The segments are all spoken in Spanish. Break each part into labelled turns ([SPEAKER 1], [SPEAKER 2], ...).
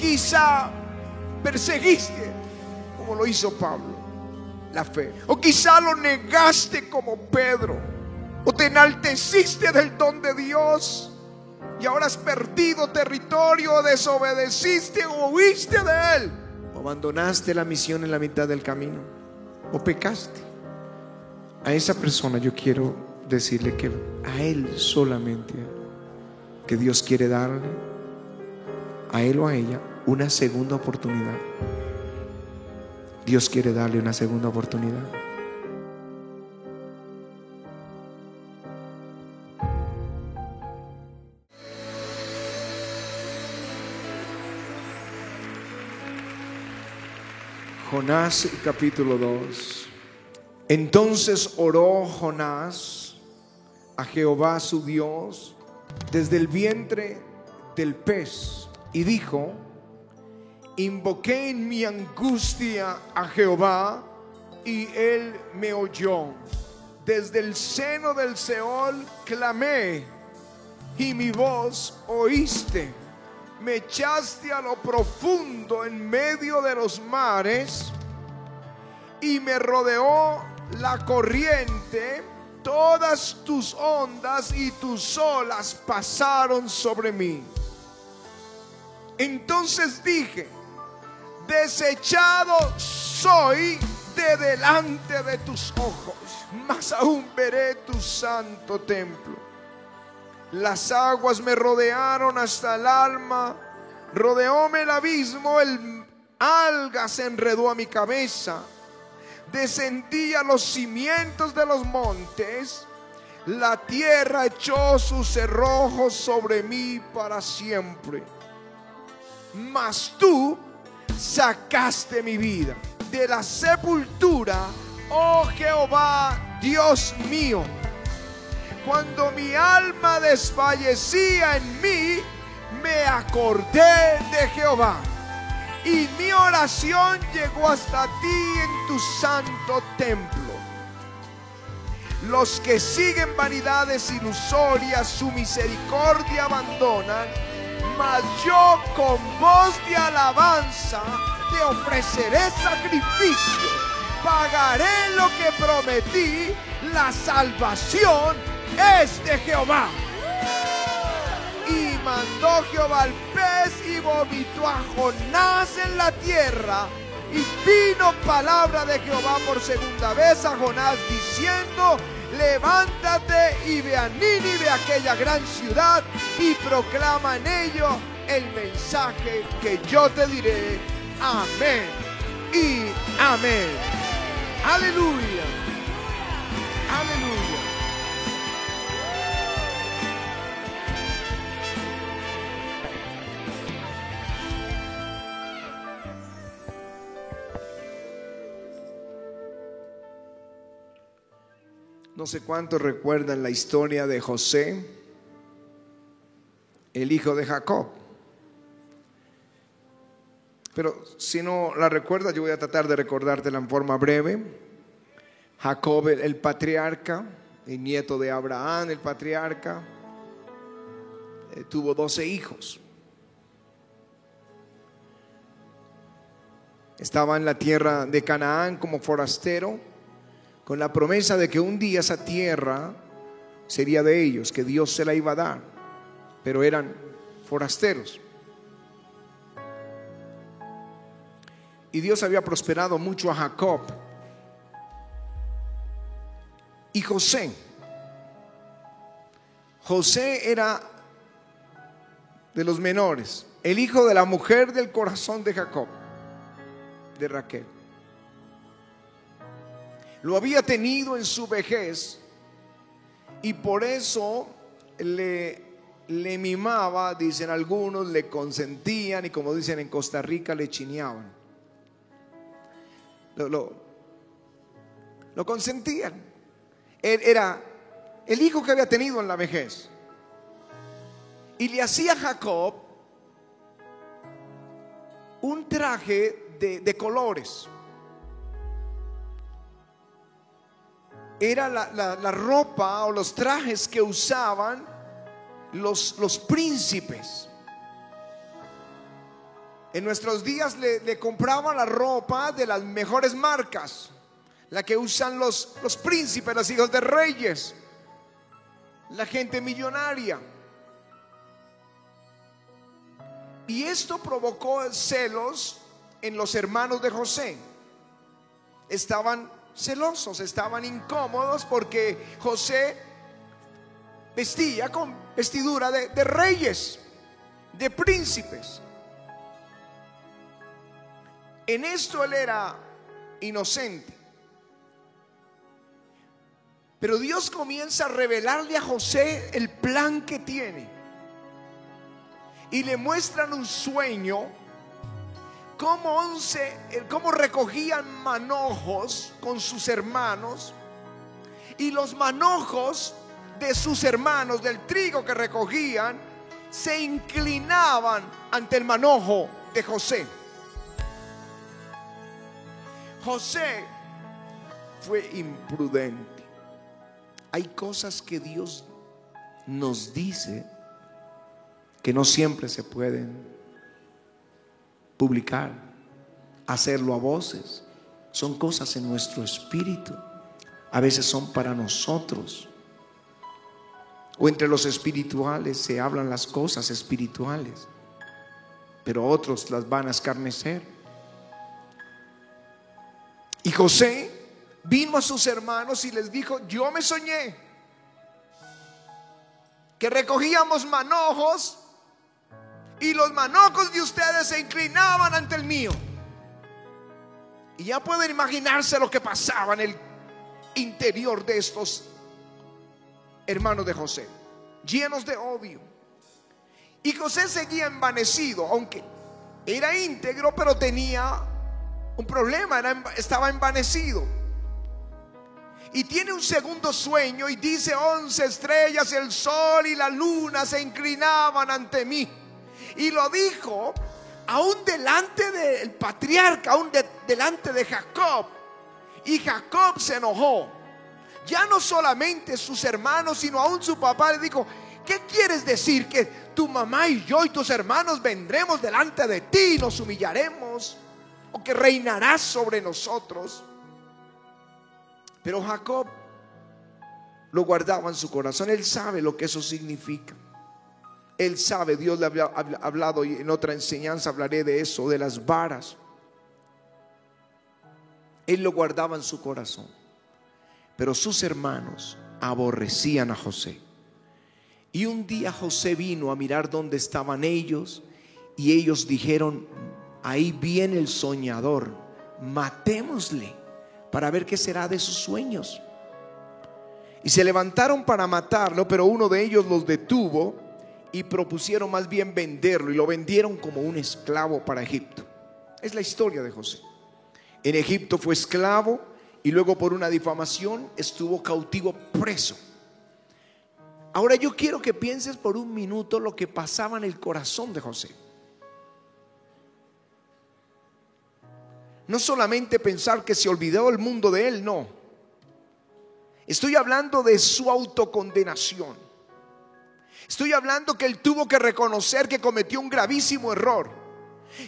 [SPEAKER 1] quizá perseguiste, como lo hizo Pablo, la fe. O quizá lo negaste como Pedro. O te enalteciste del don de Dios y ahora has perdido territorio, desobedeciste o huiste de él. O abandonaste la misión en la mitad del camino. O pecaste. A esa persona yo quiero decirle que a él solamente, que Dios quiere darle, a él o a ella, una segunda oportunidad. Dios quiere darle una segunda oportunidad. Jonás capítulo 2. Entonces oró Jonás a Jehová su Dios desde el vientre del pez y dijo, invoqué en mi angustia a Jehová y él me oyó. Desde el seno del Seol clamé y mi voz oíste. Me echaste a lo profundo en medio de los mares y me rodeó la corriente. Todas tus ondas y tus olas pasaron sobre mí. Entonces dije, desechado soy de delante de tus ojos, mas aún veré tu santo templo. Las aguas me rodearon hasta el alma, rodeóme el abismo, el alga se enredó a mi cabeza, descendí a los cimientos de los montes, la tierra echó sus cerrojos sobre mí para siempre. Mas tú sacaste mi vida de la sepultura, oh Jehová, Dios mío. Cuando mi alma desfallecía en mí, me acordé de Jehová. Y mi oración llegó hasta ti en tu santo templo. Los que siguen vanidades ilusorias, su misericordia abandonan mas yo con voz de alabanza te ofreceré sacrificio. Pagaré lo que prometí. La salvación es de Jehová. Y mandó Jehová al pez y vomitó a Jonás en la tierra. Y vino palabra de Jehová por segunda vez a Jonás diciendo, levántate y ve a Nínive, aquella gran ciudad, y proclama en ello el mensaje que yo te diré. Amén y amén. Aleluya. Aleluya. No sé cuántos recuerdan la historia de José, el hijo de Jacob. Pero si no la recuerdas, yo voy a tratar de recordártela en forma breve. Jacob, el, patriarca, el nieto de Abraham, el patriarca, eh, tuvo doce hijos. Estaba en la tierra de Canaán como forastero con la promesa de que un día esa tierra sería de ellos, que Dios se la iba a dar, pero eran forasteros. Y Dios había prosperado mucho a Jacob y José. José era de los menores, el hijo de la mujer del corazón de Jacob, de Raquel lo había tenido en su vejez y por eso le, le mimaba, dicen algunos, le consentían y como dicen en Costa Rica, le chineaban. Lo, lo, lo consentían. Era el hijo que había tenido en la vejez. Y le hacía Jacob un traje de, de colores. Era la, ropa o los trajes que usaban los, los príncipes. En nuestros días le, le compraban la ropa de las mejores marcas, la que usan los, los príncipes, los hijos de reyes, la gente millonaria. Y esto provocó celos en los hermanos de José. Estaban celosos, estaban incómodos porque José vestía con vestidura de, de reyes, de príncipes. En esto él era inocente. Pero Dios comienza a revelarle a José el plan que tiene. Y le muestran un sueño, como once, cómo recogían manojos con sus hermanos. Y los manojos de sus hermanos, del trigo que recogían, se inclinaban ante el manojo de José. José fue imprudente. Hay cosas que Dios nos dice que no siempre se pueden publicar, hacerlo a voces. Son cosas en nuestro espíritu. A veces son para nosotros. O entre los espirituales se hablan las cosas espirituales, pero otros las van a escarnecer. Y José vino a sus hermanos y les dijo, yo me soñé que recogíamos manojos y los manojos de ustedes se inclinaban ante el mío. Y ya pueden imaginarse lo que pasaba en el interior de estos hermanos de José, llenos de odio. Y José seguía envanecido, aunque era íntegro, pero tenía un problema, estaba envanecido. Y tiene un segundo sueño y dice, once estrellas, el sol y la luna se inclinaban ante mí. Y lo dijo aún delante del patriarca, aún delante de Jacob. Y Jacob se enojó. Ya no solamente sus hermanos, sino aún su papá le dijo, ¿qué quieres decir? Que tu mamá y yo y tus hermanos vendremos delante de ti y nos humillaremos o que reinará sobre nosotros. Pero Jacob lo guardaba en su corazón. Él sabe lo que eso significa. Él sabe, Dios le había hablado y en otra enseñanza hablaré de eso, de las varas. Él lo guardaba en su corazón. Pero sus hermanos aborrecían a José. Y un día José vino a mirar dónde estaban ellos y ellos dijeron, ahí viene el soñador, matémosle para ver qué será de sus sueños. Y se levantaron para matarlo, pero uno de ellos los detuvo y propusieron más bien venderlo y lo vendieron como un esclavo para Egipto. Es la historia de José. En Egipto fue esclavo y luego por una difamación estuvo cautivo preso. Ahora yo quiero que pienses por un minuto lo que pasaba en el corazón de José. no solamente pensar que se olvidó el mundo de él, no. Estoy hablando de su autocondenación. Estoy hablando que él tuvo que reconocer que cometió un gravísimo error.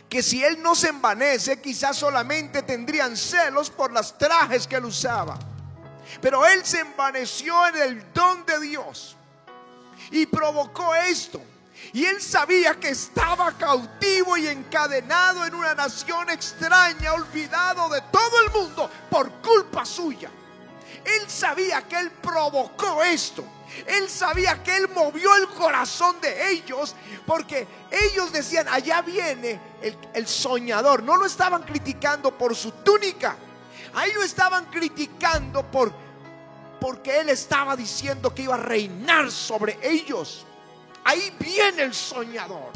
[SPEAKER 1] Que si él no se envanece, quizás solamente tendrían celos por las trajes que él usaba. Pero él se envaneció en el don de Dios y provocó esto. Y él sabía que estaba cautivo y encadenado en una nación extraña, olvidado de todo el mundo por culpa suya. Él sabía que él provocó esto. Él sabía que él movió el corazón de ellos porque ellos decían, allá viene el, el, soñador. No lo estaban criticando por su túnica. Ahí lo estaban criticando por porque él estaba diciendo que iba a reinar sobre ellos. Ahí viene el soñador.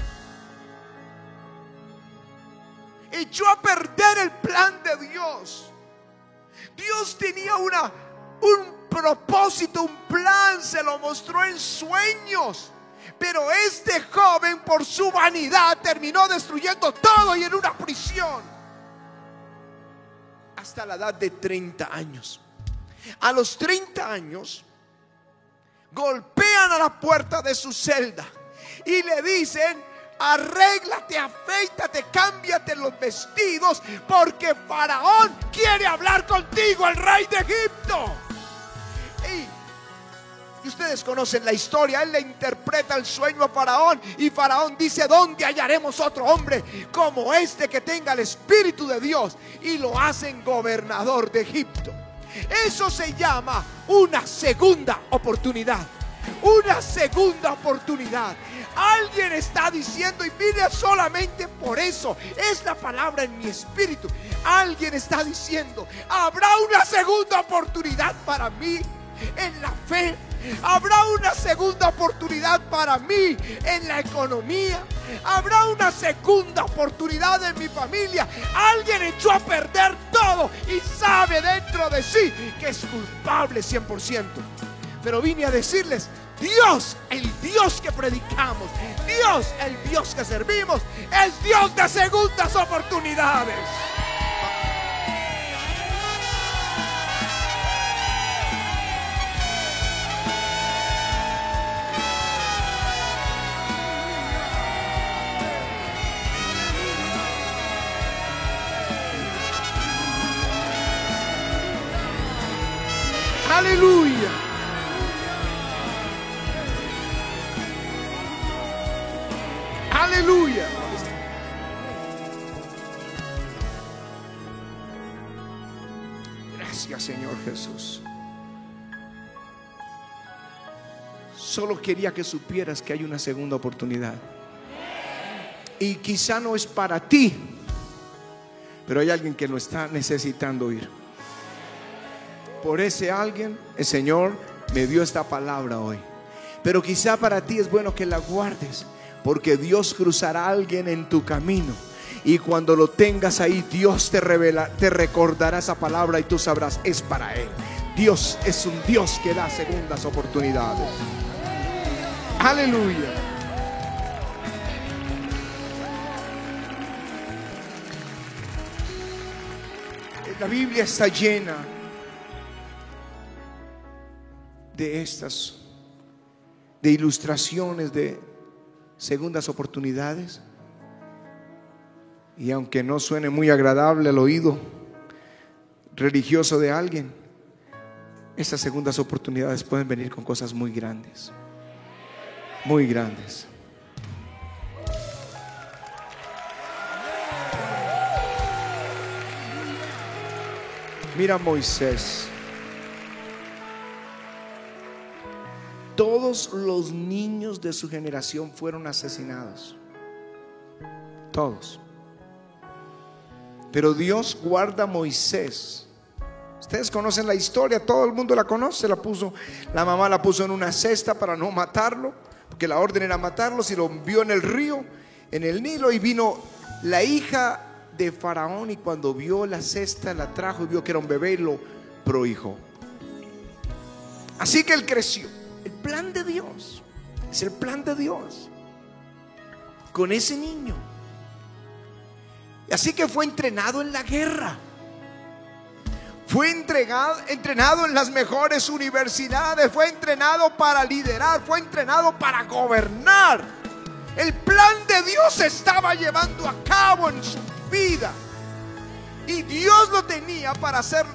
[SPEAKER 1] Echó a perder el plan de Dios. Dios tenía una, un propósito, un plan, se lo mostró en sueños. Pero este joven por su vanidad terminó destruyendo todo y en una prisión. Hasta la edad de 30 años. A los 30 años, golpean a la puerta de su celda y le dicen, arréglate, afeítate, cámbiate los vestidos, porque Faraón quiere hablar contigo, el rey de Egipto. Ustedes conocen la historia, él le interpreta el sueño a Faraón y Faraón dice, ¿dónde hallaremos otro hombre como este que tenga el Espíritu de Dios? Y lo hacen gobernador de Egipto. Eso se llama una segunda oportunidad. Una segunda oportunidad. Alguien está diciendo, y mire solamente por eso, es la palabra en mi espíritu. Alguien está diciendo, habrá una segunda oportunidad para mí en la fe. Habrá una segunda oportunidad para mí en la economía. Habrá una segunda oportunidad en mi familia. Alguien echó a perder todo y sabe dentro de sí que es culpable 100%. Pero vine a decirles, Dios, el Dios que predicamos, Dios, el Dios que servimos, es Dios de segundas oportunidades. Quería que supieras que hay una segunda oportunidad. Y quizá no es para ti, pero hay alguien que lo está necesitando oír. Por ese alguien, el Señor me dio esta palabra hoy. Pero quizá para ti es bueno que la guardes, porque Dios cruzará a alguien en tu camino. Y cuando lo tengas ahí, Dios te revela, te recordará esa palabra y tú sabrás, es para Él. Dios es un Dios que da segundas oportunidades. Aleluya. La Biblia está llena de estas, de ilustraciones de segundas oportunidades. Y aunque no suene muy agradable al oído religioso de alguien, estas segundas oportunidades pueden venir con cosas muy grandes, muy grandes. Mira Moisés. Todos los niños de su generación fueron asesinados. Todos. Pero Dios guarda a Moisés. Ustedes conocen la historia, todo el mundo la conoce, la puso, la mamá la puso en una cesta para no matarlo, porque la orden era matarlo, si lo vio en el río, en el Nilo, y vino la hija de Faraón y cuando vio la cesta la trajo y vio que era un bebé y lo prohijó. Así que él creció. El plan de Dios es el plan de Dios con ese niño. Así que fue entrenado en la guerra. Fue entregado, entrenado en las mejores universidades, fue entrenado para liderar, fue entrenado para gobernar. El plan de Dios se estaba llevando a cabo en su vida. Y Dios lo tenía para hacer,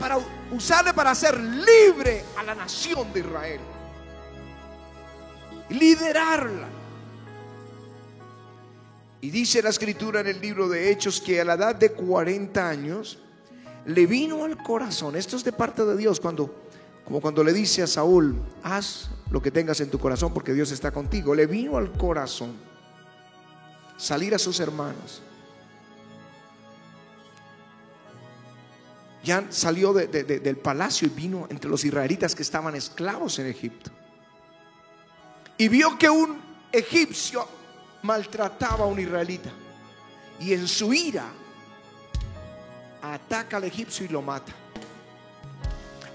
[SPEAKER 1] para usarle para hacer libre a la nación de Israel. Liderarla. Y dice la escritura en el libro de Hechos que a la edad de 40 años le vino al corazón, esto es de parte de Dios, cuando, como cuando le dice a Saúl, haz lo que tengas en tu corazón porque Dios está contigo, le vino al corazón salir a sus hermanos. Ya salió del palacio y vino entre los israelitas que estaban esclavos en Egipto. Y vio que un egipcio maltrataba a un israelita. Y en su ira ataca al egipcio y lo mata.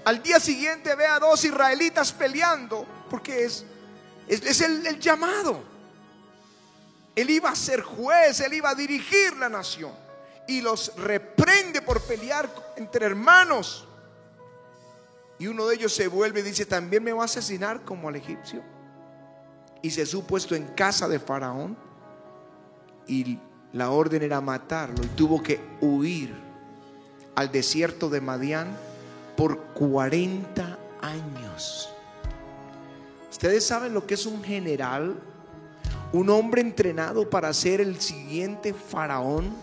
[SPEAKER 1] Al día siguiente ve a dos israelitas peleando porque es, es, el, el llamado. Él iba a ser juez, él iba a dirigir la nación y los reprende por pelear entre hermanos. Y uno de ellos se vuelve y dice, también me va a asesinar como al egipcio. y se supo esto en casa de Faraón y la orden era matarlo y tuvo que huir al desierto de Madián por 40 años. Ustedes saben lo que es un general, un hombre entrenado para ser el siguiente faraón,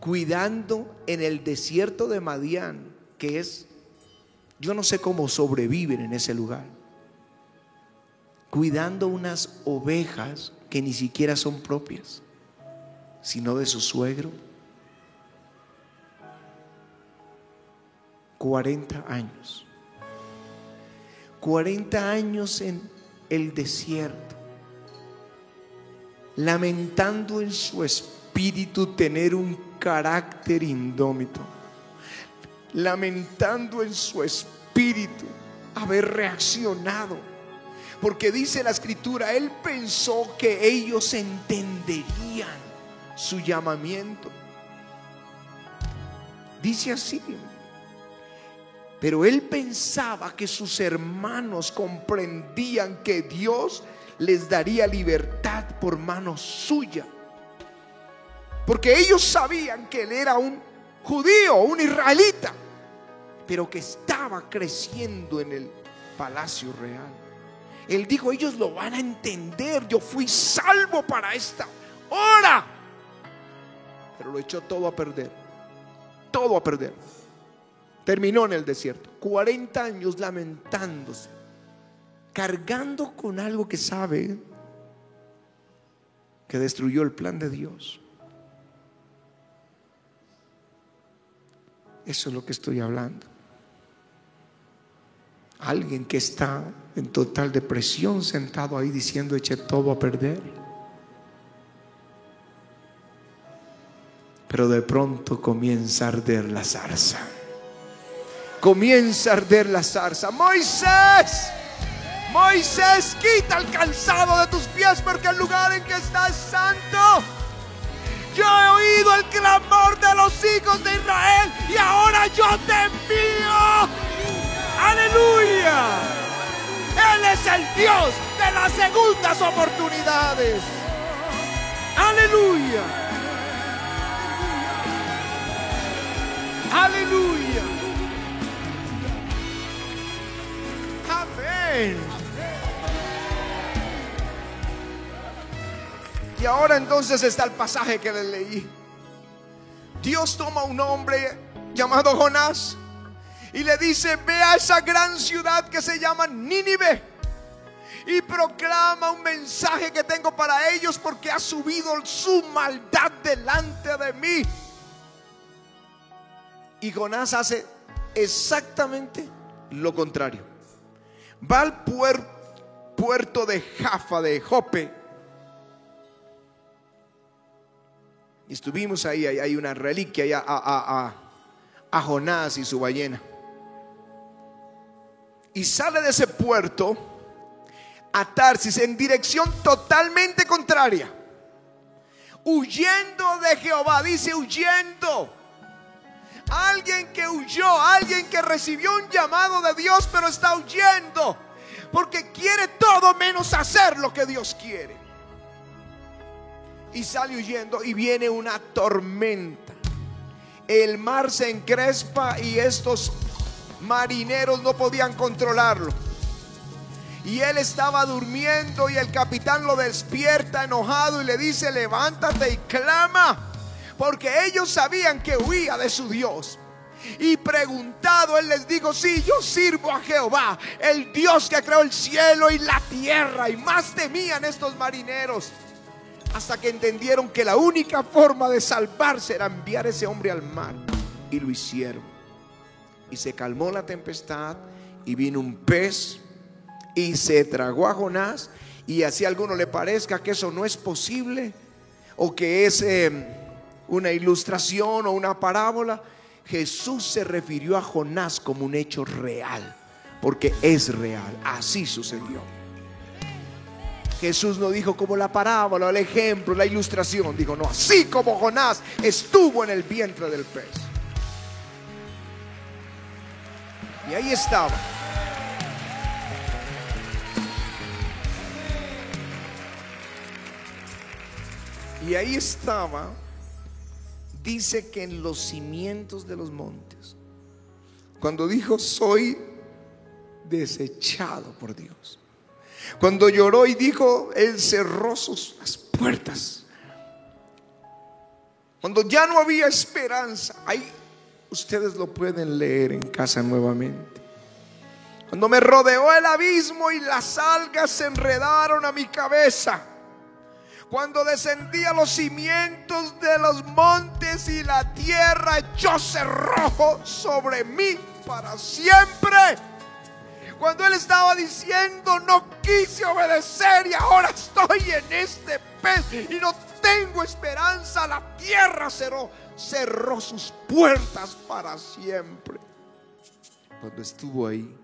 [SPEAKER 1] cuidando en el desierto de Madián, que es, yo no sé cómo sobreviven en ese lugar, cuidando unas ovejas que ni siquiera son propias, sino de su suegro 40 años. 40 años en el desierto, lamentando en su espíritu tener un carácter indómito, lamentando en su espíritu haber reaccionado, porque dice la escritura, él pensó que ellos entenderían su llamamiento. Dice así, pero él pensaba que sus hermanos comprendían que Dios les daría libertad por mano suya. Porque ellos sabían que él era un judío, un israelita, pero que estaba creciendo en el palacio real. Él dijo, ellos lo van a entender, yo fui salvo para esta hora. Pero lo echó todo a perder, todo a perder. Terminó en el desierto. 40 años lamentándose. Cargando con algo que sabe que destruyó el plan de Dios. Eso es lo que estoy hablando. Alguien que está en total depresión sentado ahí diciendo eche todo a perder. Pero de pronto comienza a arder la zarza comienza a arder la zarza. Moisés, Moisés, quita el calzado de tus pies porque el lugar en que estás santo. Yo he oído el clamor de los hijos de Israel y ahora yo te envío. Aleluya. Él es el Dios de las segundas oportunidades. Aleluya. Aleluya. Y ahora entonces está el pasaje que le leí. Dios toma un hombre llamado Jonás y le dice, ve a esa gran ciudad que se llama Nínive y proclama un mensaje que tengo para ellos porque ha subido su maldad delante de mí. Y Jonás hace exactamente lo contrario. Va al puerto de Jaffa, de Jope, Y estuvimos ahí, hay una reliquia a, a, Jonás y su ballena. Y sale de ese puerto a Tarsis en dirección totalmente contraria. Huyendo de Jehová, dice huyendo. Alguien que huyó, alguien que recibió un llamado de Dios, pero está huyendo. Porque quiere todo menos hacer lo que Dios quiere y sale huyendo y viene una tormenta. El mar se encrespa y estos marineros no podían controlarlo. Y él estaba durmiendo y el capitán lo despierta enojado y le dice, levántate y clama. Porque ellos sabían que huía de su Dios. Y preguntado, él les dijo, sí, yo sirvo a Jehová, el Dios que creó el cielo y la tierra. Y más temían estos marineros hasta que entendieron que la única forma de salvarse era enviar ese hombre al mar. Y lo hicieron. Y se calmó la tempestad y vino un pez y se tragó a Jonás. Y así a alguno le parezca que eso no es posible o que es una ilustración o una parábola, Jesús se refirió a Jonás como un hecho real, porque es real, así sucedió. Jesús no dijo como la parábola, el ejemplo, la ilustración. Dijo, no, así como Jonás estuvo en el vientre del pez. Y ahí estaba. Y ahí estaba, dice que en los cimientos de los montes, cuando dijo, soy desechado por Dios. Cuando lloró y dijo, Él cerró sus las puertas. Cuando ya no había esperanza, ahí ustedes lo pueden leer en casa nuevamente. Cuando me rodeó el abismo y las algas se enredaron a mi cabeza. Cuando descendí a los cimientos de los montes y la tierra echó cerrojo sobre mí para siempre. Cuando él estaba diciendo, no quise obedecer y ahora estoy en este pez y no tengo esperanza, la tierra cerró, cerró sus puertas para siempre. Cuando estuvo ahí,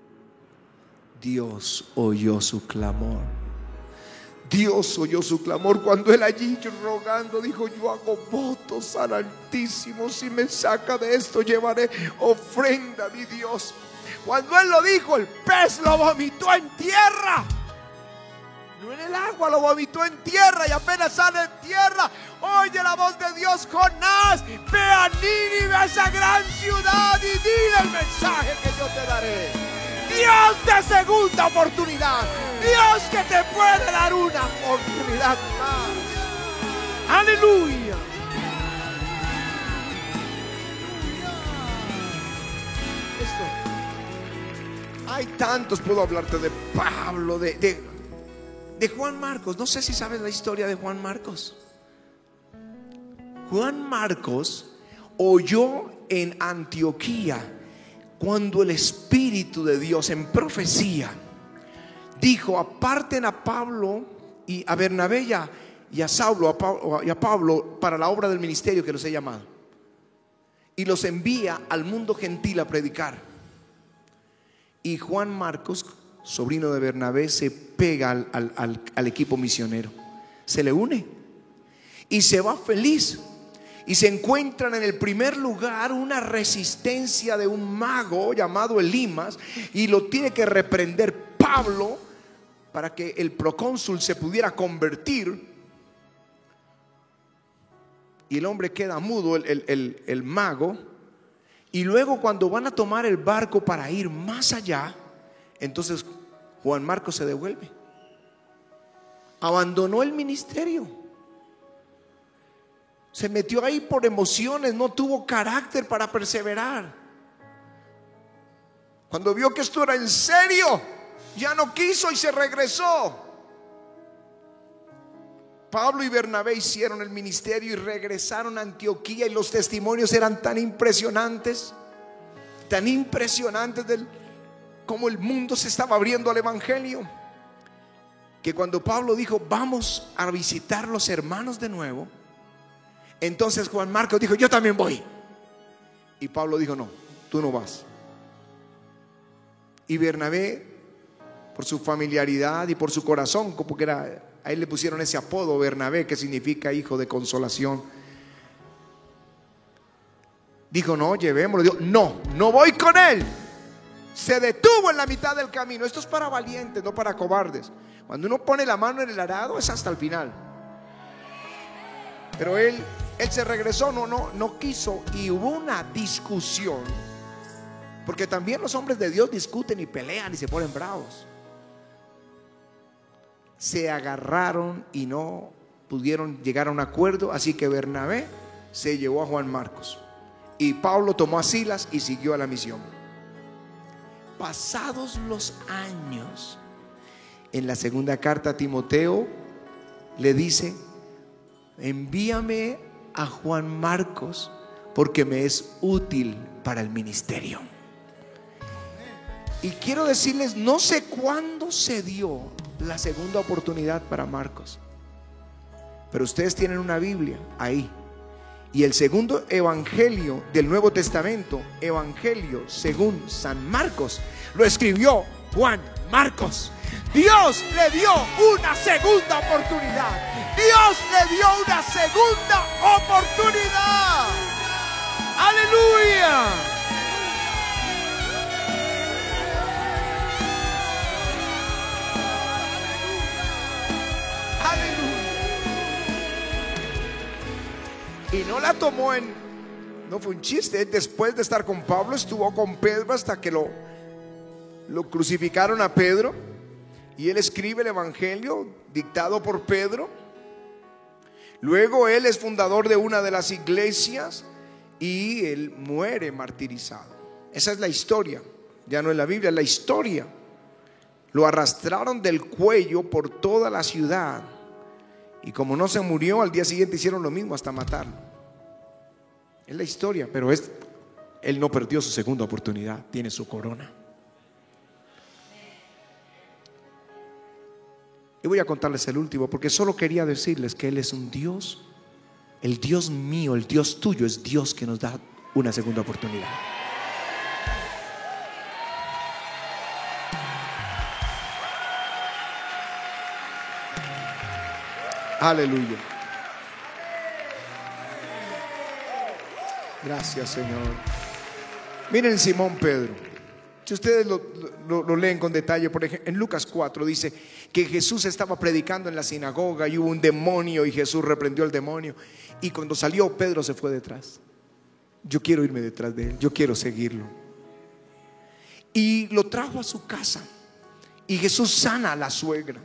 [SPEAKER 1] Dios oyó su clamor. Dios oyó su clamor cuando él allí rogando dijo, yo hago votos al Altísimo, si me saca de esto llevaré ofrenda, mi Dios. Cuando él lo dijo, el pez lo vomitó en tierra. No en el agua, lo vomitó en tierra y apenas sale en tierra. Oye la voz de Dios, Jonás, ve a Nínive, a esa gran ciudad y dile el mensaje que yo te daré. Dios de segunda oportunidad. Dios que te puede dar una oportunidad más. Aleluya. Esto. Hay tantos, puedo hablarte de Pablo, de, de, de Juan Marcos. No sé si sabes la historia de Juan Marcos. Juan Marcos oyó en Antioquía cuando el Espíritu de Dios en profecía dijo, aparten a Pablo y a Bernabé y a, Saulo y a Pablo para la obra del ministerio que los he llamado. Y los envía al mundo gentil a predicar. Y Juan Marcos, sobrino de Bernabé, se pega al equipo misionero. Se le une. Y se va feliz y se encuentran en el primer lugar una resistencia de un mago llamado Elimas y lo tiene que reprender Pablo para que el procónsul se pudiera convertir. Y el hombre queda mudo, el, el mago. Y luego cuando van a tomar el barco para ir más allá, entonces Juan Marcos se devuelve. Abandonó el ministerio. Se metió ahí por emociones, no tuvo carácter para perseverar. Cuando vio que esto era en serio, ya no quiso y se regresó. Pablo y Bernabé hicieron el ministerio y regresaron a Antioquía y los testimonios eran tan impresionantes, tan impresionantes del cómo el mundo se estaba abriendo al evangelio, que cuando Pablo dijo, "Vamos a visitar los hermanos de nuevo", entonces Juan Marcos dijo, yo también voy. Y Pablo dijo, no, tú no vas. Y Bernabé, por su familiaridad y por su corazón, como que era, a él le pusieron ese apodo, Bernabé, que significa hijo de consolación. Dijo, no, llevémoslo. no, no voy con él. Se detuvo en la mitad del camino. Esto es para valientes, no para cobardes. Cuando uno pone la mano en el arado es hasta el final. Pero él él se regresó, no, no, no quiso y hubo una discusión. Porque también los hombres de Dios discuten y pelean y se ponen bravos. Se agarraron y no pudieron llegar a un acuerdo, así que Bernabé se llevó a Juan Marcos. Y Pablo tomó a Silas y siguió a la misión. Pasados los años, en la segunda carta a Timoteo le dice, envíame a Juan Marcos porque me es útil para el ministerio. Y quiero decirles, no sé cuándo se dio la segunda oportunidad para Marcos, pero ustedes tienen una Biblia ahí. Y el segundo evangelio del Nuevo Testamento, evangelio según San Marcos, lo escribió Juan Marcos. Dios le dio una segunda oportunidad. Dios le dio una segunda oportunidad. Aleluya. Aleluya. Y no la tomó en, no fue un chiste. Después de estar con Pablo, estuvo con Pedro hasta que lo, lo crucificaron a Pedro. Y él escribe el Evangelio dictado por Pedro. Luego él es fundador de una de las iglesias y él muere martirizado. Esa es la historia. Ya no es la Biblia, es la historia. Lo arrastraron del cuello por toda la ciudad. Y como no se murió, al día siguiente hicieron lo mismo hasta matarlo. Es la historia, pero es, él no perdió su segunda oportunidad, tiene su corona. Y voy a contarles el último, porque solo quería decirles que Él es un Dios, el Dios mío, el Dios tuyo, es Dios que nos da una segunda oportunidad. Aleluya. Gracias, Señor. Miren Simón Pedro. Si ustedes lo, leen con detalle, por ejemplo, en Lucas 4 dice que Jesús estaba predicando en la sinagoga y hubo un demonio y Jesús reprendió al demonio. Y cuando salió, Pedro se fue detrás. Yo quiero irme detrás de él, yo quiero seguirlo. Y lo trajo a su casa. Y Jesús sana a la suegra.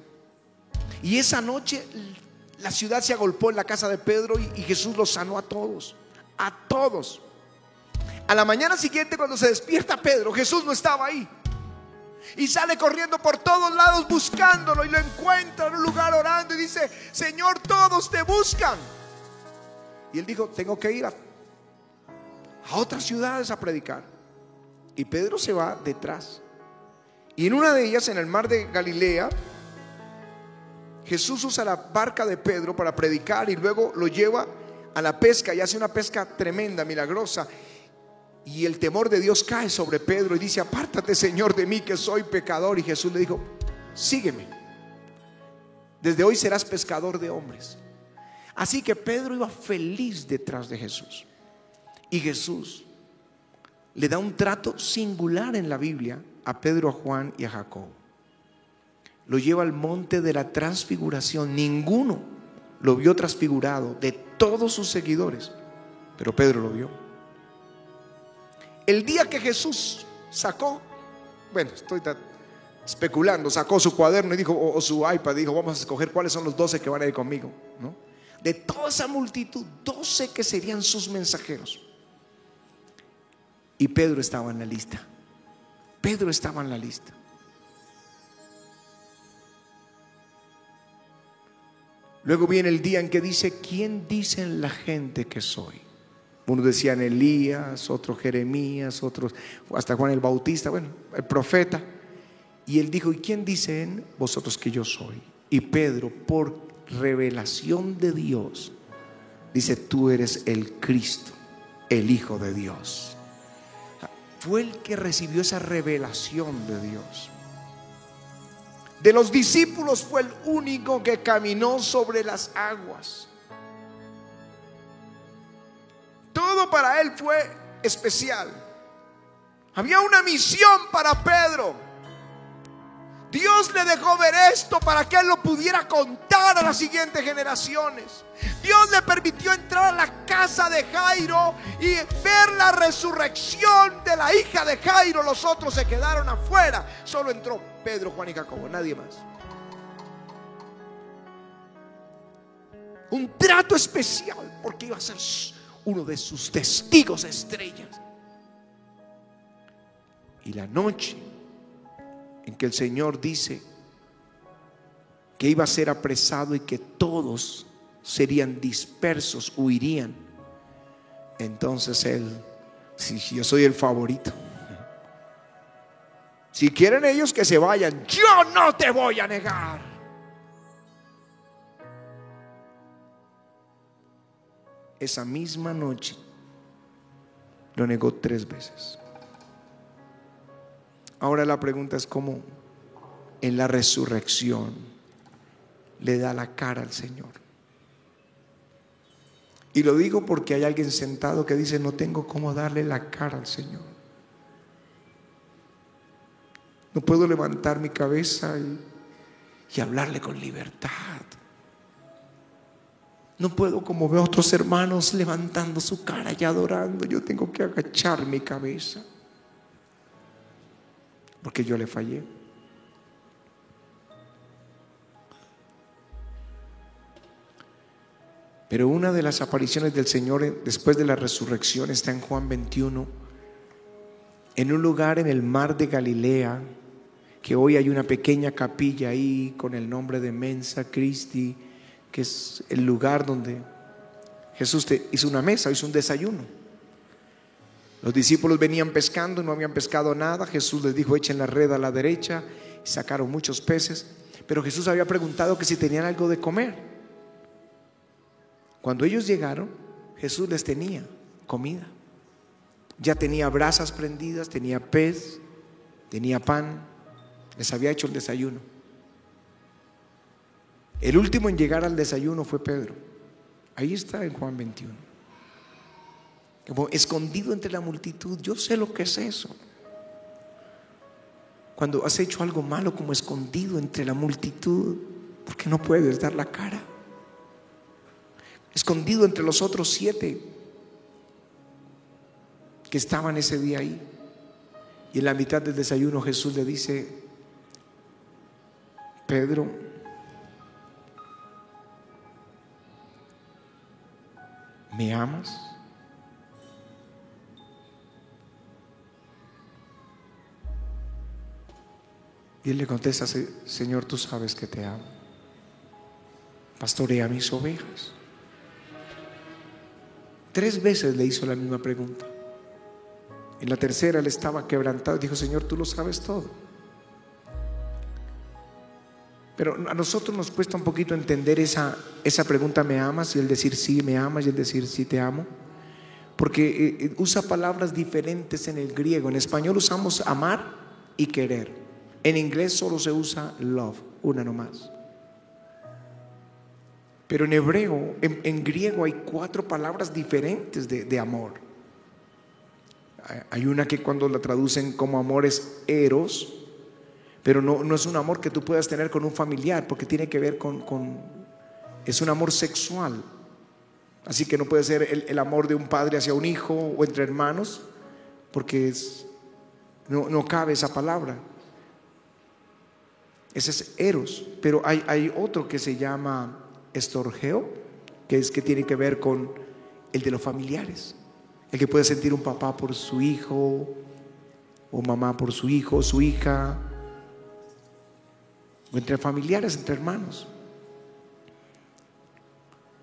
[SPEAKER 1] Y esa noche la ciudad se agolpó en la casa de Pedro y, Jesús los sanó a todos, a todos. A la mañana siguiente cuando se despierta Pedro, Jesús no estaba ahí. Y sale corriendo por todos lados buscándolo y lo encuentra en un lugar orando y dice, Señor, todos te buscan. Y él dijo, tengo que ir a, a otras ciudades a predicar. Y Pedro se va detrás. Y en una de ellas, en el mar de Galilea, Jesús usa la barca de Pedro para predicar y luego lo lleva a la pesca y hace una pesca tremenda, milagrosa. Y el temor de Dios cae sobre Pedro y dice, apártate Señor de mí que soy pecador. Y Jesús le dijo, sígueme. Desde hoy serás pescador de hombres. Así que Pedro iba feliz detrás de Jesús. Y Jesús le da un trato singular en la Biblia a Pedro, a Juan y a Jacob lo lleva al monte de la transfiguración. Ninguno lo vio transfigurado de todos sus seguidores, pero Pedro lo vio. El día que Jesús sacó, bueno, estoy especulando, sacó su cuaderno y dijo, o, su iPad, dijo, vamos a escoger cuáles son los doce que van a ir conmigo, ¿no? De toda esa multitud, doce que serían sus mensajeros. Y Pedro estaba en la lista. Pedro estaba en la lista. Luego viene el día en que dice, ¿quién dicen la gente que soy? Unos decían Elías, otros Jeremías, otros hasta Juan el Bautista, bueno, el profeta. Y él dijo, ¿y quién dicen vosotros que yo soy? Y Pedro, por revelación de Dios, dice, tú eres el Cristo, el Hijo de Dios. Fue el que recibió esa revelación de Dios. De los discípulos fue el único que caminó sobre las aguas. Todo para él fue especial. Había una misión para Pedro. Dios le dejó ver esto para que él lo pudiera contar a las siguientes generaciones. Dios le permitió entrar a la casa de Jairo y ver la resurrección de la hija de Jairo. Los otros se quedaron afuera. Solo entró Pedro, Juan y Jacobo, nadie más. Un trato especial porque iba a ser uno de sus testigos estrellas. Y la noche en que el Señor dice que iba a ser apresado y que todos serían dispersos, huirían. Entonces Él, si yo soy el favorito, si quieren ellos que se vayan, yo no te voy a negar. Esa misma noche lo negó tres veces. Ahora la pregunta es cómo en la resurrección le da la cara al Señor. Y lo digo porque hay alguien sentado que dice, no tengo cómo darle la cara al Señor. No puedo levantar mi cabeza y, hablarle con libertad. No puedo como veo a otros hermanos levantando su cara y adorando. Yo tengo que agachar mi cabeza. Porque yo le fallé. Pero una de las apariciones del Señor después de la resurrección está en Juan 21, en un lugar en el mar de Galilea, que hoy hay una pequeña capilla ahí con el nombre de Mensa Christi, que es el lugar donde Jesús hizo una mesa, hizo un desayuno. Los discípulos venían pescando, no habían pescado nada. Jesús les dijo, echen la red a la derecha. Y sacaron muchos peces. Pero Jesús había preguntado que si tenían algo de comer. Cuando ellos llegaron, Jesús les tenía comida. Ya tenía brasas prendidas, tenía pez, tenía pan, les había hecho el desayuno. El último en llegar al desayuno fue Pedro. Ahí está en Juan 21. Como escondido entre la multitud, yo sé lo que es eso. Cuando has hecho algo malo como escondido entre la multitud, porque no puedes dar la cara escondido entre los otros siete que estaban ese día ahí. Y en la mitad del desayuno Jesús le dice, Pedro, ¿me amas? Y él le contesta, Señor, tú sabes que te amo. Pastorea mis ovejas. Tres veces le hizo la misma pregunta. En la tercera él estaba quebrantado. Dijo, Señor, tú lo sabes todo. Pero a nosotros nos cuesta un poquito entender esa, esa pregunta, ¿me amas? Y el decir sí, me amas y el decir sí, te amo. Porque eh, eh, usa palabras diferentes en el griego. En español usamos amar y querer. En inglés solo se usa love, una nomás. Pero en hebreo, en, griego hay cuatro palabras diferentes de, amor. Hay una que cuando la traducen como amor es eros, pero no, no, es un amor que tú puedas tener con un familiar, porque tiene que ver con, es un amor sexual. Así que no puede ser el, el, amor de un padre hacia un hijo o entre hermanos, porque es, no, no cabe esa palabra. Ese es eros, pero hay, hay otro que se llama estorgeo, que es que tiene que ver con el de los familiares. El que puede sentir un papá por su hijo, o mamá por su hijo, su hija, o entre familiares, entre hermanos.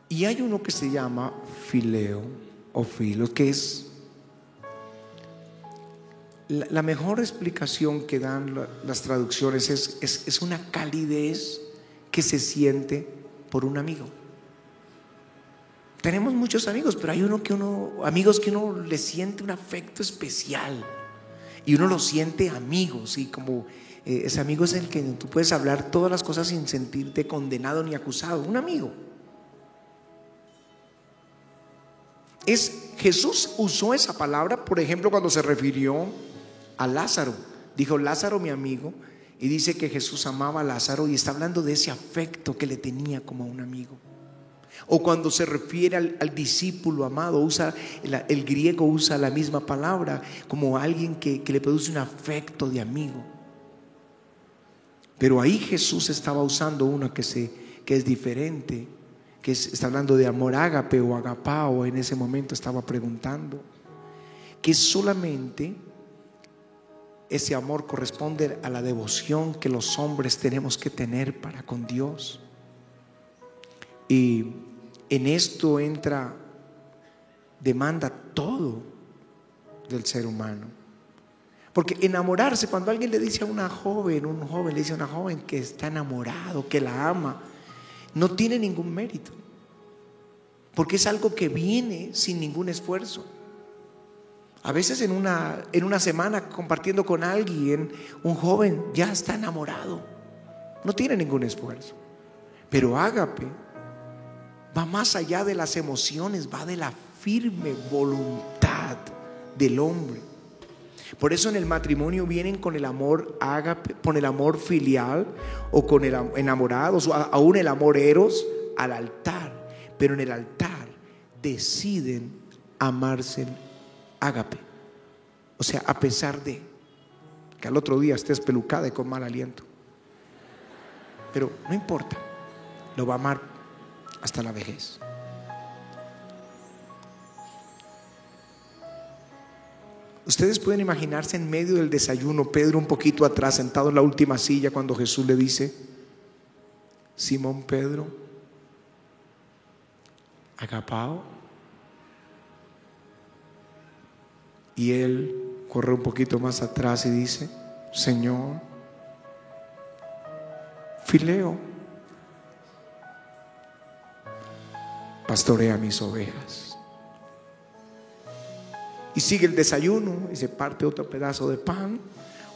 [SPEAKER 1] Y hay uno que se llama fileo o filo, que es la, mejor explicación que dan las traducciones es, es una calidez que se siente por un amigo. Tenemos muchos amigos, pero hay uno que uno, amigos que uno le siente un afecto especial y uno lo siente amigos y como eh, ese amigo es el que tú puedes hablar todas las cosas sin sentirte condenado ni acusado, un amigo. Es Jesús usó esa palabra, por ejemplo, cuando se refirió a Lázaro. Dijo, Lázaro mi amigo, y dice que Jesús amaba a Lázaro y está hablando de ese afecto que le tenía como un amigo. O cuando se refiere al, discípulo amado, usa el, griego usa la misma palabra como alguien que, le produce un afecto de amigo. Pero ahí Jesús estaba usando una que, se, que es diferente, que está hablando de amor ágape o agapao, en ese momento estaba preguntando, que solamente ese amor corresponde a la devoción que los hombres tenemos que tener para con Dios. Y en esto entra, demanda todo del ser humano. Porque enamorarse, cuando alguien le dice a una joven, un joven le dice a una joven que está enamorado, que la ama, no tiene ningún mérito. Porque es algo que viene sin ningún esfuerzo. A veces en una, en una semana compartiendo con alguien, un joven ya está enamorado. No tiene ningún esfuerzo. Pero ágape va más allá de las emociones, va de la firme voluntad del hombre. Por eso en el matrimonio vienen con el amor ágape, con el amor filial o con el enamorados o aún el amor eros al altar pero en el altar deciden amarse ágape. O sea, a pesar de que al otro día estés pelucada y con mal aliento. Pero no importa, lo va a amar hasta la vejez. Ustedes pueden imaginarse en medio del desayuno, Pedro un poquito atrás, sentado en la última silla, cuando Jesús le dice, Simón Pedro, agapao. Y él corre un poquito más atrás y dice, Señor, Fileo, pastorea mis ovejas. Y sigue el desayuno y se parte otro pedazo de pan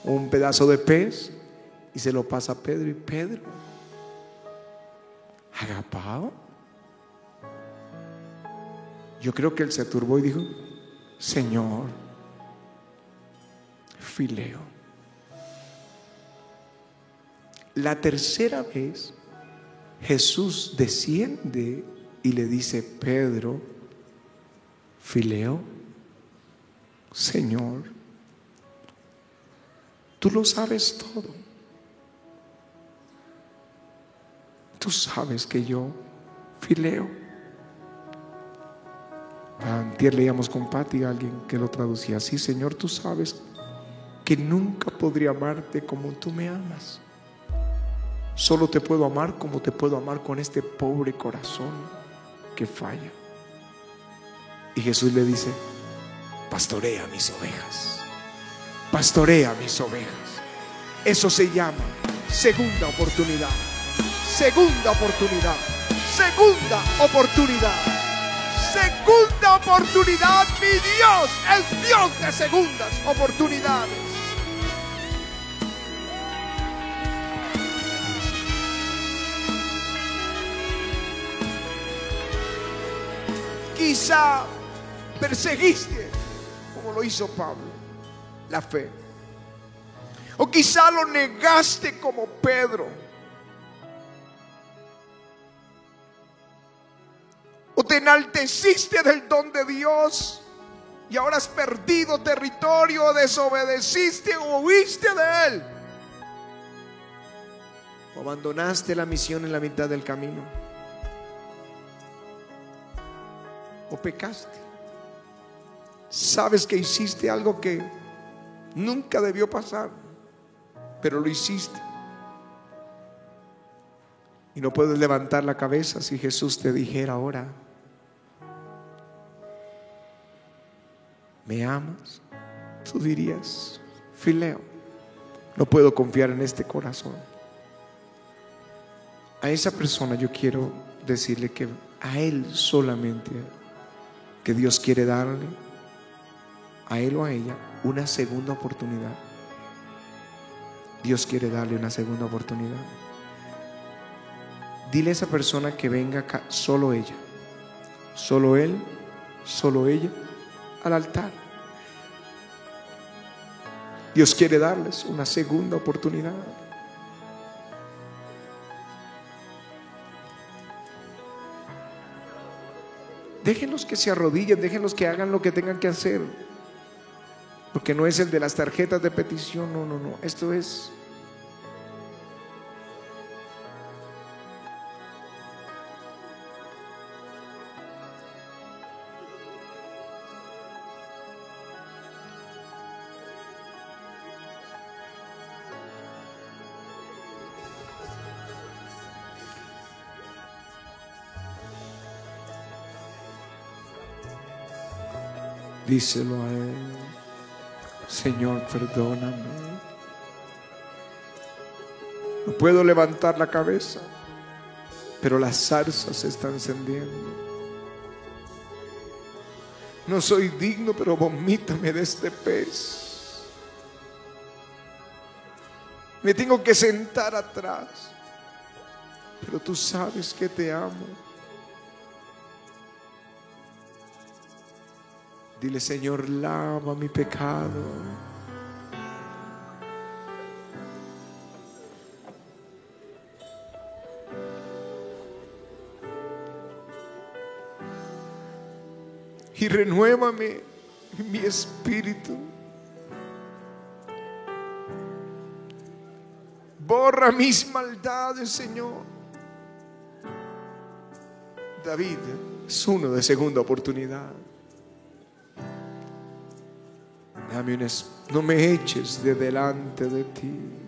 [SPEAKER 1] un pedazo de pez y se lo pasa a Pedro y Pedro, agapao. Yo creo que él se turbó y dijo, Señor, fileo. La tercera vez Jesús desciende y le dice, Pedro, fileo, Señor, tú lo sabes todo. Tú sabes que yo fileo. Antier leíamos con Patti a alguien que lo traducía así, Señor, tú sabes que nunca podría amarte como tú me amas. Solo te puedo amar como te puedo amar con este pobre corazón que falla. Y Jesús le dice, pastorea mis ovejas, pastorea mis ovejas. Eso se llama segunda oportunidad, segunda oportunidad, segunda oportunidad, segunda oportunidad. Mi Dios, el Dios de segundas oportunidades. Quizá perseguiste, lo hizo Pablo, la fe. O quizá lo negaste como Pedro. O te enalteciste del don de Dios y ahora has perdido territorio, desobedeciste o huiste de él. O abandonaste la misión en la mitad del camino. O pecaste. Sabes que hiciste algo que nunca debió pasar, pero lo hiciste. Y no puedes levantar la cabeza si Jesús te dijera ahora, ¿me amas? Tú dirías, fileo, no puedo confiar en este corazón. A esa persona yo quiero decirle que a él solamente, que Dios quiere darle, a él o a ella, una segunda oportunidad. Dios quiere darle una segunda oportunidad. Dile a esa persona que venga acá, solo ella, solo él, solo ella, al altar. Dios quiere darles una segunda oportunidad. Déjenlos que se arrodillen, déjenlos que hagan lo que tengan que hacer. Porque no es el de las tarjetas de petición, no, no, no. Esto es Díselo a Él. Señor, perdóname. No puedo levantar la cabeza, pero las zarzas se están encendiendo. No soy digno, pero vomítame de este pez. Me tengo que sentar atrás, pero tú sabes que te amo. Dile, Señor, lava mi pecado.
[SPEAKER 2] y renuévame mi espíritu. Borra mis maldades, Señor. David es uno de segunda oportunidad. No me eches de delante de ti.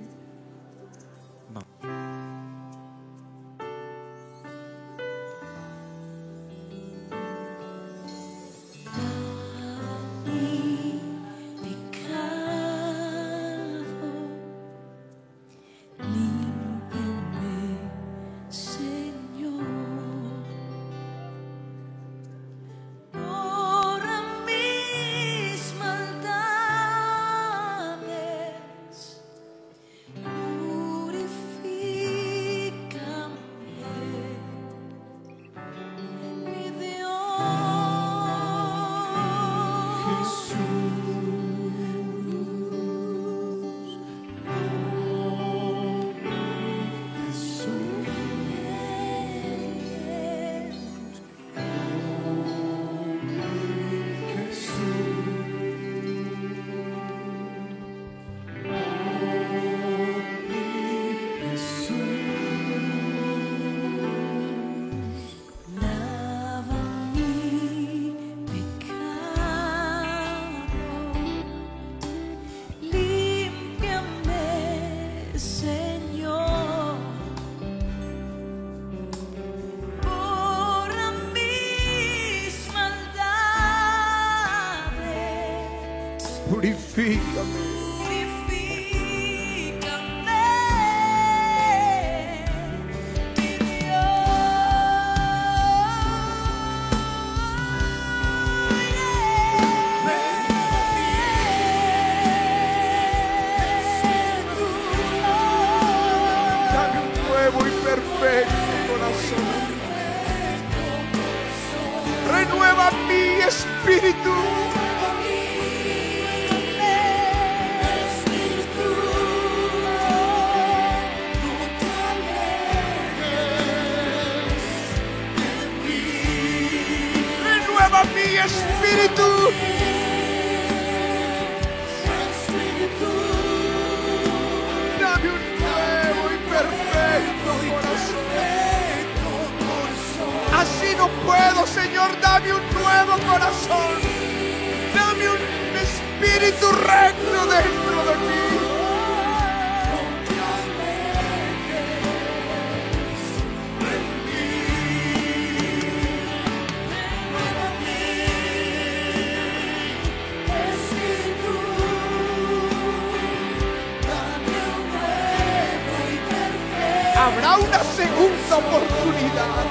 [SPEAKER 1] habrá una segunda oportunidad.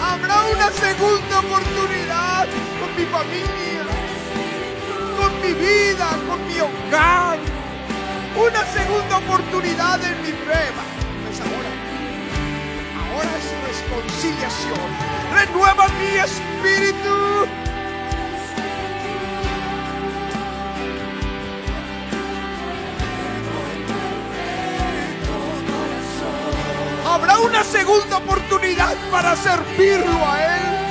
[SPEAKER 1] Habrá una segunda oportunidad con mi familia, con mi vida, con mi hogar. Una segunda oportunidad en mi fe. Ahora, ahora es reconciliación. Renueva mi espíritu. segunda oportunidad para servirlo a Él.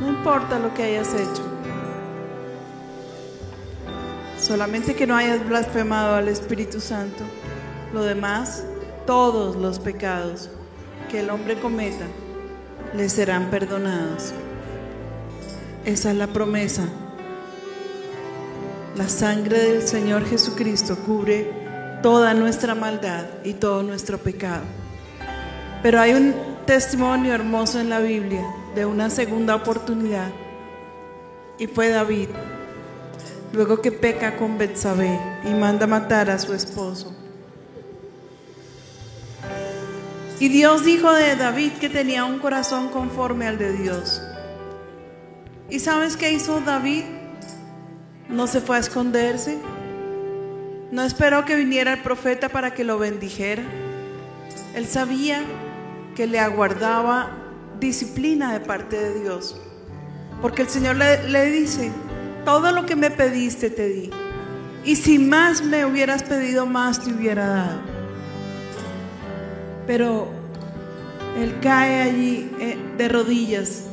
[SPEAKER 1] No importa lo que hayas hecho. Solamente que no hayas blasfemado al Espíritu Santo. Lo demás, todos los pecados que el hombre cometa, le serán perdonados. Esa es la promesa. La sangre del Señor Jesucristo cubre
[SPEAKER 3] toda nuestra maldad y todo nuestro pecado. Pero hay un testimonio hermoso en la Biblia de una segunda oportunidad y fue David, luego que peca con Betsabé y manda matar a su esposo. Y Dios dijo de David que tenía un corazón conforme al de Dios. ¿Y sabes qué hizo David? No se fue a esconderse. No esperó que viniera el profeta para que lo bendijera. Él sabía que le aguardaba disciplina de parte de Dios. Porque el Señor le, le, dice, todo lo que me pediste te di. Y si más me hubieras pedido, más te hubiera dado. Pero él cae allí eh, de rodillas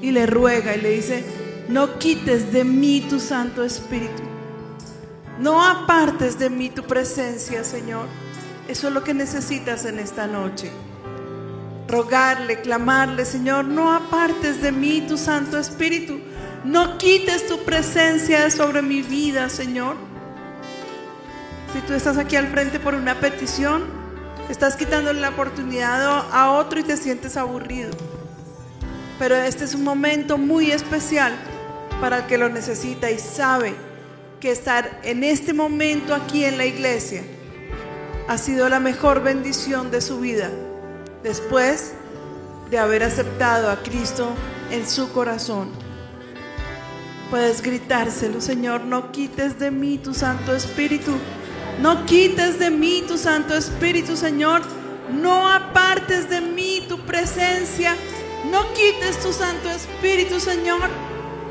[SPEAKER 3] y le ruega y le dice, no quites de mí tu Santo Espíritu. No apartes de mí tu presencia, Señor. Eso es lo que necesitas en esta noche. Rogarle, clamarle, Señor, no apartes de mí tu Santo Espíritu. No quites tu presencia sobre mi vida, Señor. Si tú estás aquí al frente por una petición, estás quitándole la oportunidad a otro y te sientes aburrido. Pero este es un momento muy especial para el que lo necesita y sabe que estar en este momento aquí en la iglesia ha sido la mejor bendición de su vida después de haber aceptado a Cristo en su corazón. Puedes gritárselo, Señor, no quites de mí tu Santo Espíritu. No quites de mí tu Santo Espíritu, Señor. No apartes de mí tu presencia. No quites tu Santo Espíritu, Señor.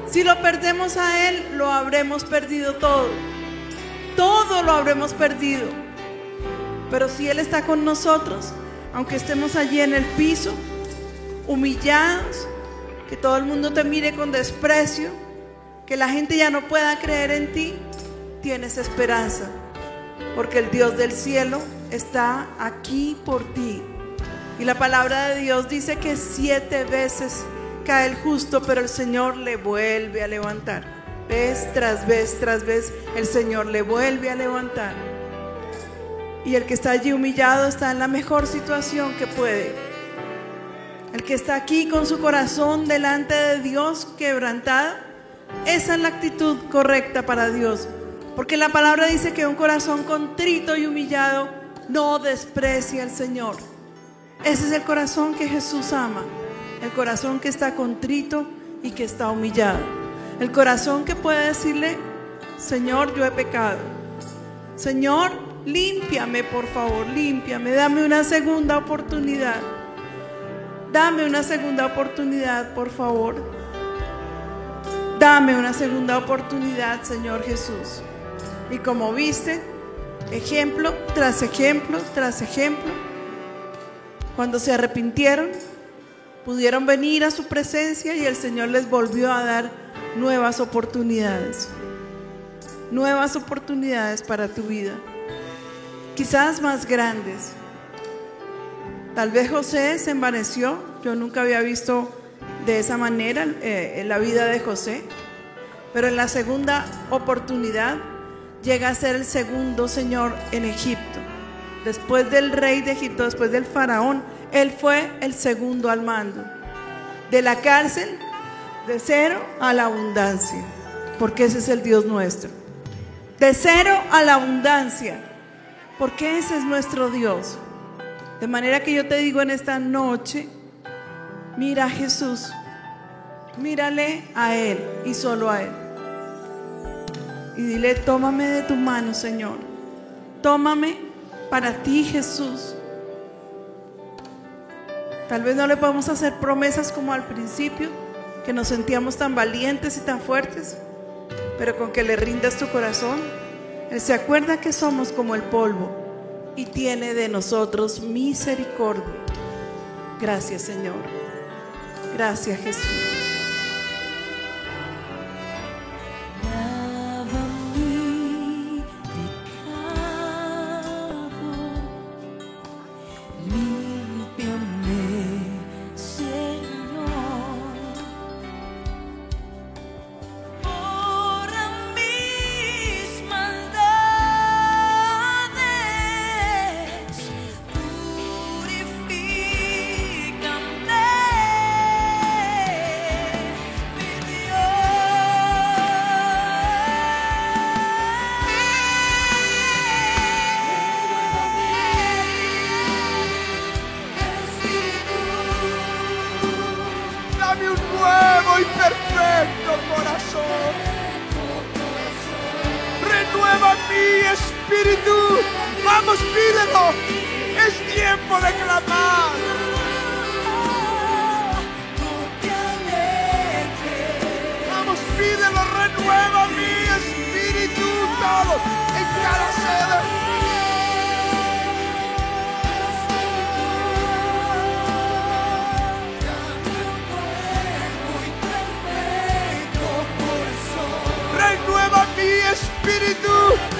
[SPEAKER 3] Si lo perdemos a Él, lo habremos perdido todo. Todo lo habremos perdido. Pero si Él está con nosotros, aunque estemos allí en el piso, humillados, que todo el mundo te mire con desprecio, que la gente ya no pueda creer en ti, tienes esperanza, porque el Dios del cielo está aquí por ti. Y la palabra de Dios dice que siete veces cae el justo, pero el Señor le vuelve a levantar. Vez tras vez tras vez, el Señor le vuelve a levantar. Y el que está allí humillado está en la mejor situación que puede. El que está aquí con su corazón delante de Dios quebrantado, esa es la actitud correcta para Dios. Porque la palabra dice que un corazón contrito y humillado no desprecia al Señor. Ese es el corazón que Jesús ama. El corazón que está contrito y que está humillado. El corazón que puede decirle, Señor, yo he pecado. Señor, límpiame, por favor, límpiame. Dame una segunda oportunidad. Dame una segunda oportunidad, por favor. Dame una segunda oportunidad, Señor Jesús. Y como viste, ejemplo tras ejemplo tras ejemplo, cuando se arrepintieron, pudieron venir a su presencia y el Señor les volvió a dar nuevas oportunidades. Nuevas oportunidades para tu vida. Quizás más grandes. Tal vez José se envaneció. Yo nunca había visto de esa manera eh, la vida de José. Pero en la segunda oportunidad llega a ser el segundo Señor en Egipto. Después del rey de Egipto, después del faraón, él fue el segundo al mando. De la cárcel, de cero a la abundancia, porque ese es el Dios nuestro. De cero a la abundancia, porque ese es nuestro Dios. De manera que yo te digo en esta noche, mira a Jesús, mírale a Él y solo a Él. Y dile, tómame de tu mano, Señor. Tómame para ti, Jesús. Tal vez no le podemos hacer promesas como al principio, que nos sentíamos tan valientes y tan fuertes, pero con que le rindas tu corazón, Él se acuerda que somos como el polvo y tiene de nosotros misericordia. Gracias Señor. Gracias Jesús.
[SPEAKER 1] Renueva mi espíritu. Vamos, pídelo. Es tiempo de clamar. Vamos, pídelo, renueva mi espíritu. Todo en cada sede. Espíritu.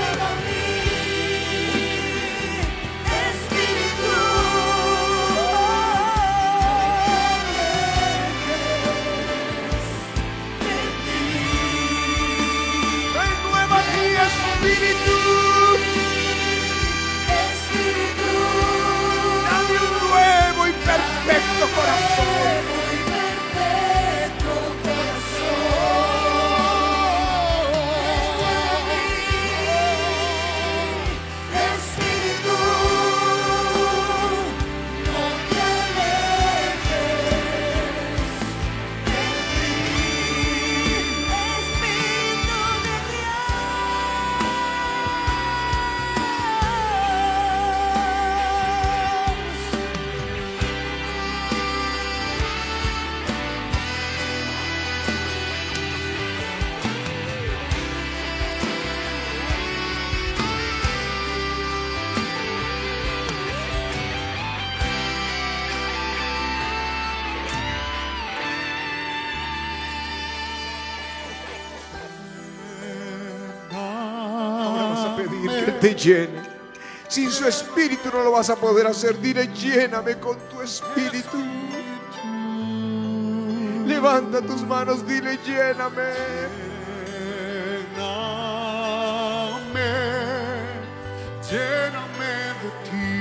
[SPEAKER 1] Te llene. Sin su espíritu no lo vas a poder hacer. Dile, lléname con tu espíritu. Levanta tus manos, dile, lléname.
[SPEAKER 4] Lléname, lléname de ti,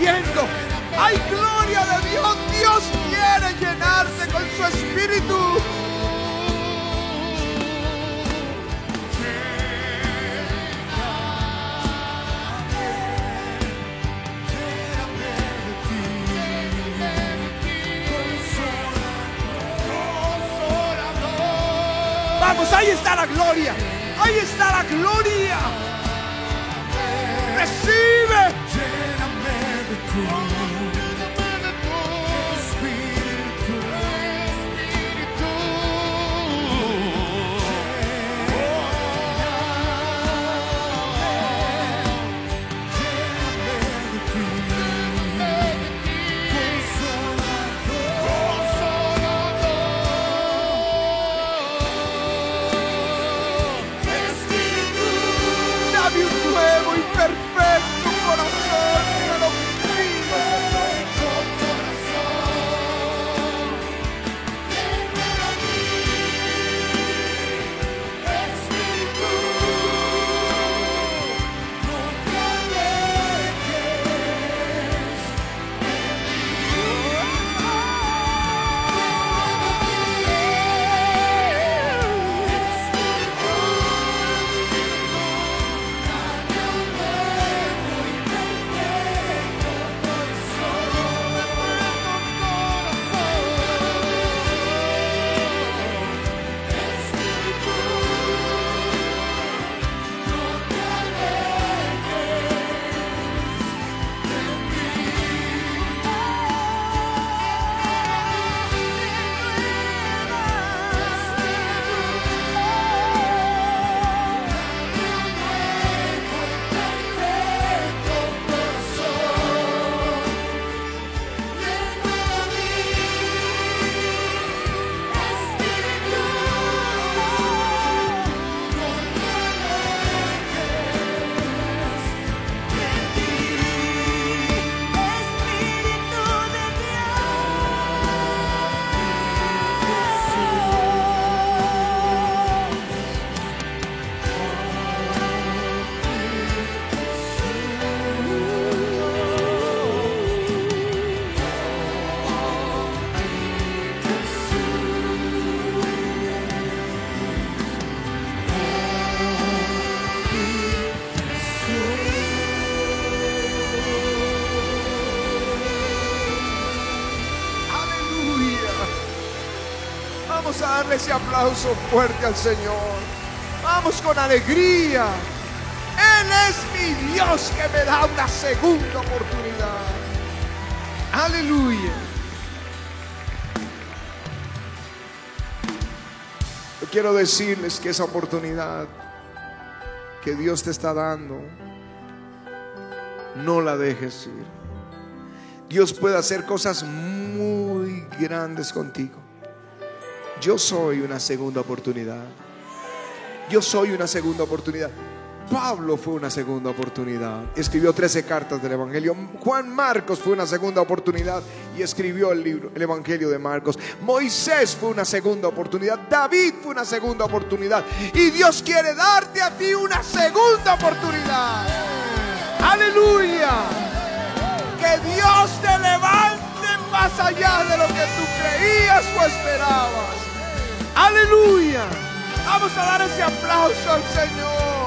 [SPEAKER 1] Hay gloria de Dios. Dios quiere llenarte con su espíritu. Vamos, ahí está la gloria. Ahí está la gloria. Aplauso fuerte al Señor. Vamos con alegría. Él es mi Dios que me da una segunda oportunidad. Aleluya. Yo quiero decirles que esa oportunidad que Dios te está dando, no la dejes ir. Dios puede hacer cosas muy grandes contigo. Yo soy una segunda oportunidad. Yo soy una segunda oportunidad. Pablo fue una segunda oportunidad. Escribió 13 cartas del Evangelio. Juan Marcos fue una segunda oportunidad y escribió el libro, el Evangelio de Marcos. Moisés fue una segunda oportunidad. David fue una segunda oportunidad. Y Dios quiere darte a ti una segunda oportunidad. Aleluya. Que Dios te levante más allá de lo que tú creías o esperabas. Aleluya. Vamos a dar ese aplauso al Señor.